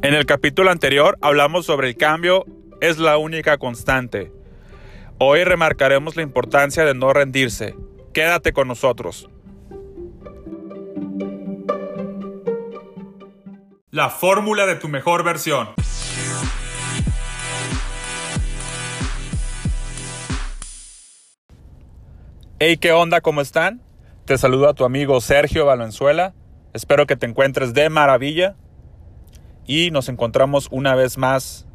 En el capítulo anterior hablamos sobre el cambio es la única constante. Hoy remarcaremos la importancia de no rendirse. Quédate con nosotros. La fórmula de tu mejor versión. Hey, ¿qué onda? ¿Cómo están? Te saludo a tu amigo Sergio Valenzuela. Espero que te encuentres de maravilla y nos encontramos una vez más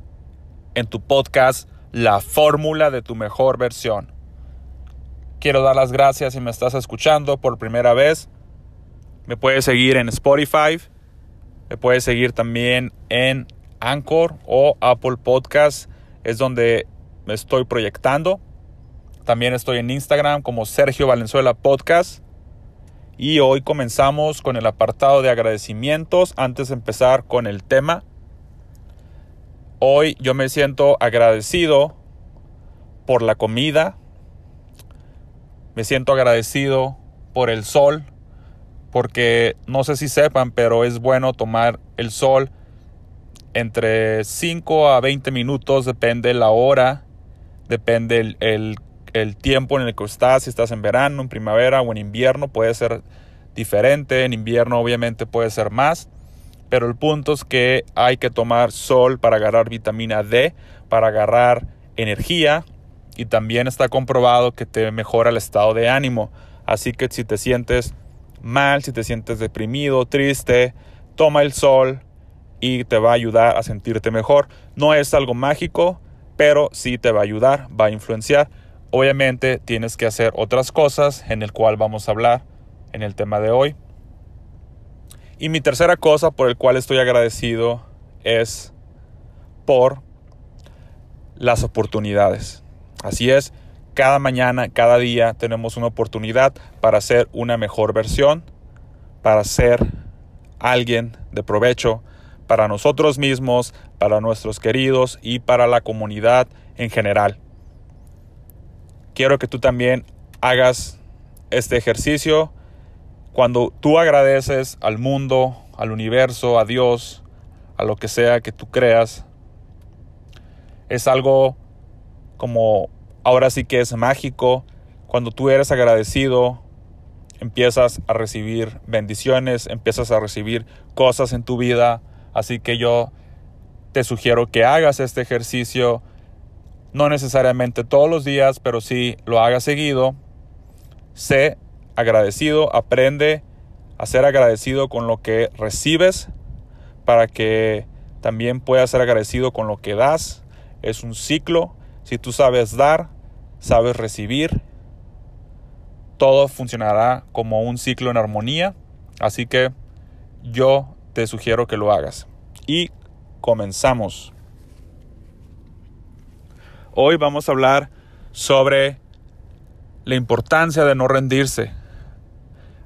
en tu podcast La fórmula de tu mejor versión. Quiero dar las gracias si me estás escuchando por primera vez. Me puedes seguir en Spotify, me puedes seguir también en Anchor o Apple Podcast, es donde me estoy proyectando. También estoy en Instagram como Sergio Valenzuela Podcast. Y hoy comenzamos con el apartado de agradecimientos antes de empezar con el tema. Hoy yo me siento agradecido por la comida. Me siento agradecido por el sol. Porque no sé si sepan, pero es bueno tomar el sol entre 5 a 20 minutos, depende la hora, depende el, el el tiempo en el que estás, si estás en verano, en primavera o en invierno, puede ser diferente. En invierno obviamente puede ser más. Pero el punto es que hay que tomar sol para agarrar vitamina D, para agarrar energía y también está comprobado que te mejora el estado de ánimo. Así que si te sientes mal, si te sientes deprimido, triste, toma el sol y te va a ayudar a sentirte mejor. No es algo mágico, pero sí te va a ayudar, va a influenciar. Obviamente tienes que hacer otras cosas en el cual vamos a hablar en el tema de hoy. Y mi tercera cosa por el cual estoy agradecido es por las oportunidades. Así es, cada mañana, cada día tenemos una oportunidad para ser una mejor versión, para ser alguien de provecho para nosotros mismos, para nuestros queridos y para la comunidad en general quiero que tú también hagas este ejercicio. Cuando tú agradeces al mundo, al universo, a Dios, a lo que sea que tú creas, es algo como ahora sí que es mágico. Cuando tú eres agradecido, empiezas a recibir bendiciones, empiezas a recibir cosas en tu vida. Así que yo te sugiero que hagas este ejercicio no necesariamente todos los días, pero si lo haga seguido. Sé agradecido, aprende a ser agradecido con lo que recibes para que también puedas ser agradecido con lo que das. Es un ciclo. Si tú sabes dar, sabes recibir, todo funcionará como un ciclo en armonía. Así que yo te sugiero que lo hagas. Y comenzamos. Hoy vamos a hablar sobre la importancia de no rendirse.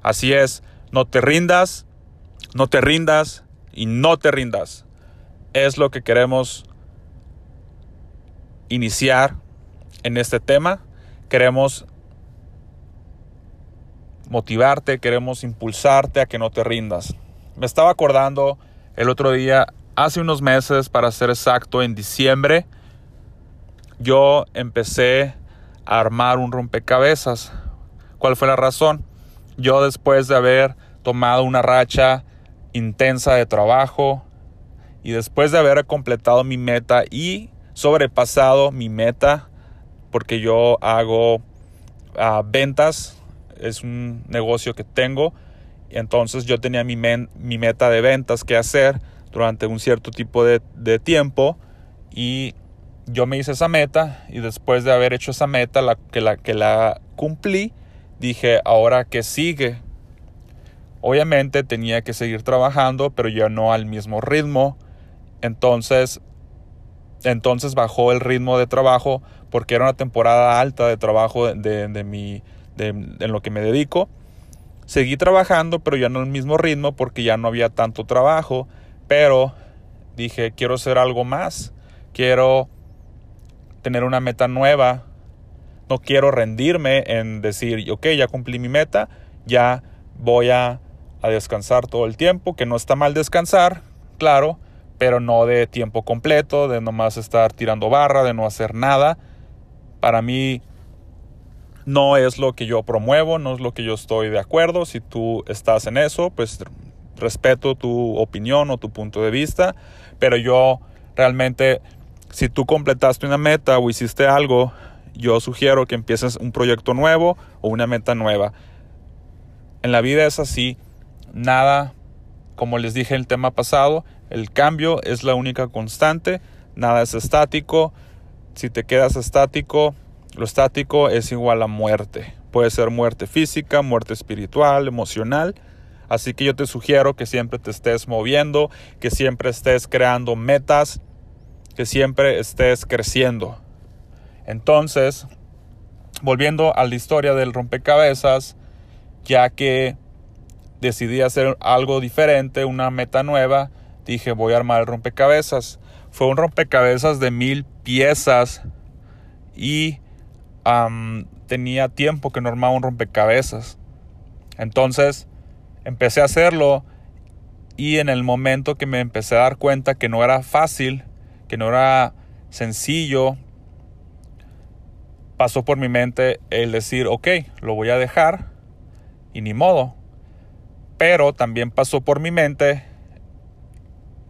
Así es, no te rindas, no te rindas y no te rindas. Es lo que queremos iniciar en este tema. Queremos motivarte, queremos impulsarte a que no te rindas. Me estaba acordando el otro día, hace unos meses, para ser exacto, en diciembre, yo empecé a armar un rompecabezas. ¿Cuál fue la razón? Yo después de haber tomado una racha intensa de trabajo y después de haber completado mi meta y sobrepasado mi meta, porque yo hago ah, ventas, es un negocio que tengo, entonces yo tenía mi, mi, meta de ventas que hacer durante un cierto tipo de, de tiempo y yo me hice esa meta y después de haber hecho esa meta, la, que, la, que la cumplí, dije, ahora que sigue. Obviamente tenía que seguir trabajando, pero ya no al mismo ritmo. Entonces, entonces bajó el ritmo de trabajo porque era una temporada alta de trabajo de, de, mi, de, en lo que me dedico. Seguí trabajando, pero ya no al mismo ritmo porque ya no había tanto trabajo. Pero dije, quiero hacer algo más. Quiero tener una meta nueva. No quiero rendirme en decir, ok, ya cumplí mi meta, ya voy a, a descansar todo el tiempo, que no está mal descansar, claro, pero no de tiempo completo, de nomás estar tirando barra, de no hacer nada. Para mí no es lo que yo promuevo, no es lo que yo estoy de acuerdo. Si tú estás en eso, pues respeto tu opinión o tu punto de vista, pero yo realmente, si tú completaste una meta o hiciste algo, yo sugiero que empieces un proyecto nuevo o una meta nueva. En la vida es así, nada, como les dije en el tema pasado, el cambio es la única constante, nada es estático. Si te quedas estático, lo estático es igual a muerte. Puede ser muerte física, muerte espiritual, emocional. Así que yo te sugiero que siempre te estés moviendo, que siempre estés creando metas, que siempre estés creciendo. Entonces, volviendo a la historia del rompecabezas, ya que decidí hacer algo diferente, una meta nueva, dije voy a armar el rompecabezas. Fue un rompecabezas de mil piezas y tenía tiempo que no armaba un rompecabezas. Entonces empecé a hacerlo y en el momento que me empecé a dar cuenta que no era fácil, que no era sencillo, pasó por mi mente el decir, ok, lo voy a dejar y ni modo. Pero también pasó por mi mente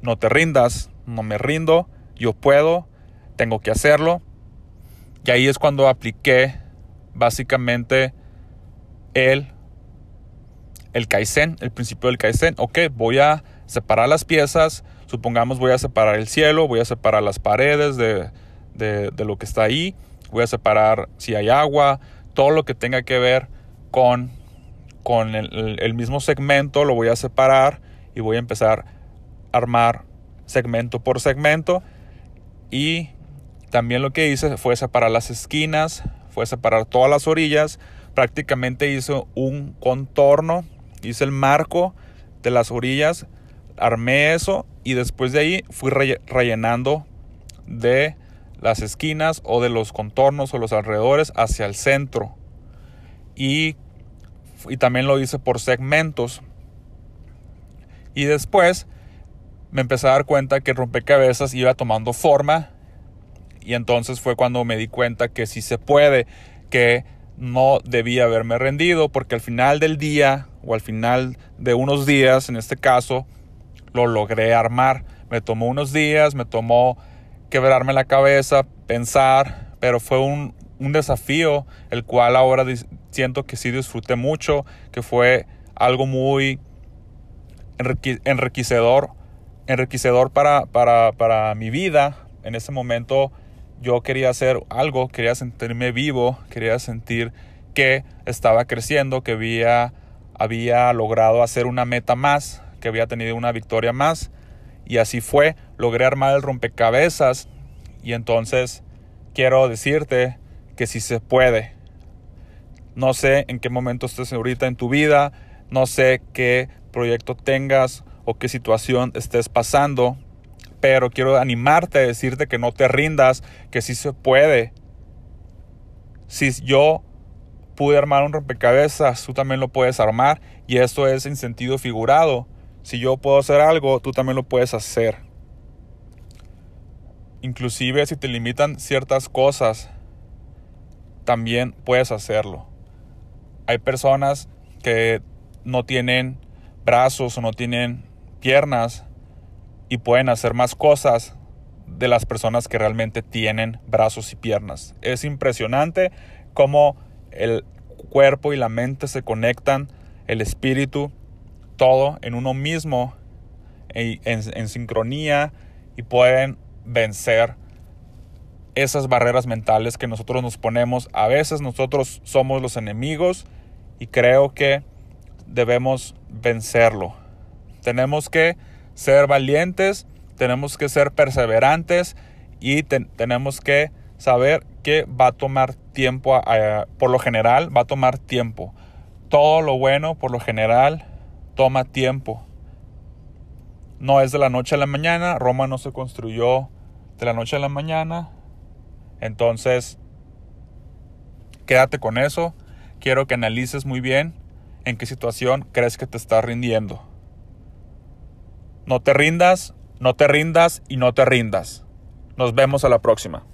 no te rindas, no me rindo, yo puedo, tengo que hacerlo. Y ahí es cuando apliqué básicamente el, el Kaizen, el principio del Kaizen. Ok, voy a separar las piezas, supongamos voy a separar el cielo, voy a separar las paredes de, lo que está ahí, voy a separar si hay agua, todo lo que tenga que ver con, con el, el mismo segmento, lo voy a separar y voy a empezar armar segmento por segmento. Y también lo que hice fue separar las esquinas, fue separar todas las orillas, prácticamente hice un contorno, hice el marco de las orillas, armé eso y después de ahí fui rellenando de las esquinas o de los contornos o los alrededores hacia el centro. Y, y también lo hice por segmentos. Y después me empecé a dar cuenta que el rompecabezas iba tomando forma y entonces fue cuando me di cuenta que si se puede, que no debía haberme rendido porque al final del día o al final de unos días, en este caso, lo logré armar. Me tomó unos días, me tomó quebrarme la cabeza, pensar, pero fue un, un desafío el cual ahora siento que sí disfruté mucho, que fue algo muy enriquecedor enriquecedor para, para, para mi vida. En ese momento yo quería hacer algo, quería sentirme vivo, quería sentir que estaba creciendo, que había, había logrado hacer una meta más, que había tenido una victoria más. Y así fue, logré armar el rompecabezas y entonces quiero decirte que si se puede. No sé en qué momento estés ahorita en tu vida, no sé qué proyecto tengas o qué situación estés pasando, pero quiero animarte a decirte que no te rindas, que sí se puede. Si yo pude armar un rompecabezas, tú también lo puedes armar y esto es en sentido figurado. Si yo puedo hacer algo, tú también lo puedes hacer. Inclusive si te limitan ciertas cosas, también puedes hacerlo. Hay personas que no tienen brazos o no tienen piernas y pueden hacer más cosas de las personas que realmente tienen brazos y piernas. Es impresionante cómo el cuerpo y la mente se conectan, el espíritu, todo en uno mismo, en, en sincronía y pueden vencer esas barreras mentales que nosotros nos ponemos. A veces nosotros somos los enemigos y creo que debemos vencerlo. Tenemos que ser valientes, tenemos que ser perseverantes y tenemos que saber que va a tomar tiempo, por lo general va a tomar tiempo. Todo lo bueno, por lo general, toma tiempo. No es de la noche a la mañana, Roma no se construyó de la noche a la mañana. Entonces, quédate con eso. Quiero que analices muy bien en qué situación crees que te estás rindiendo. No te rindas, No te rindas y no te rindas. Nos vemos a la próxima.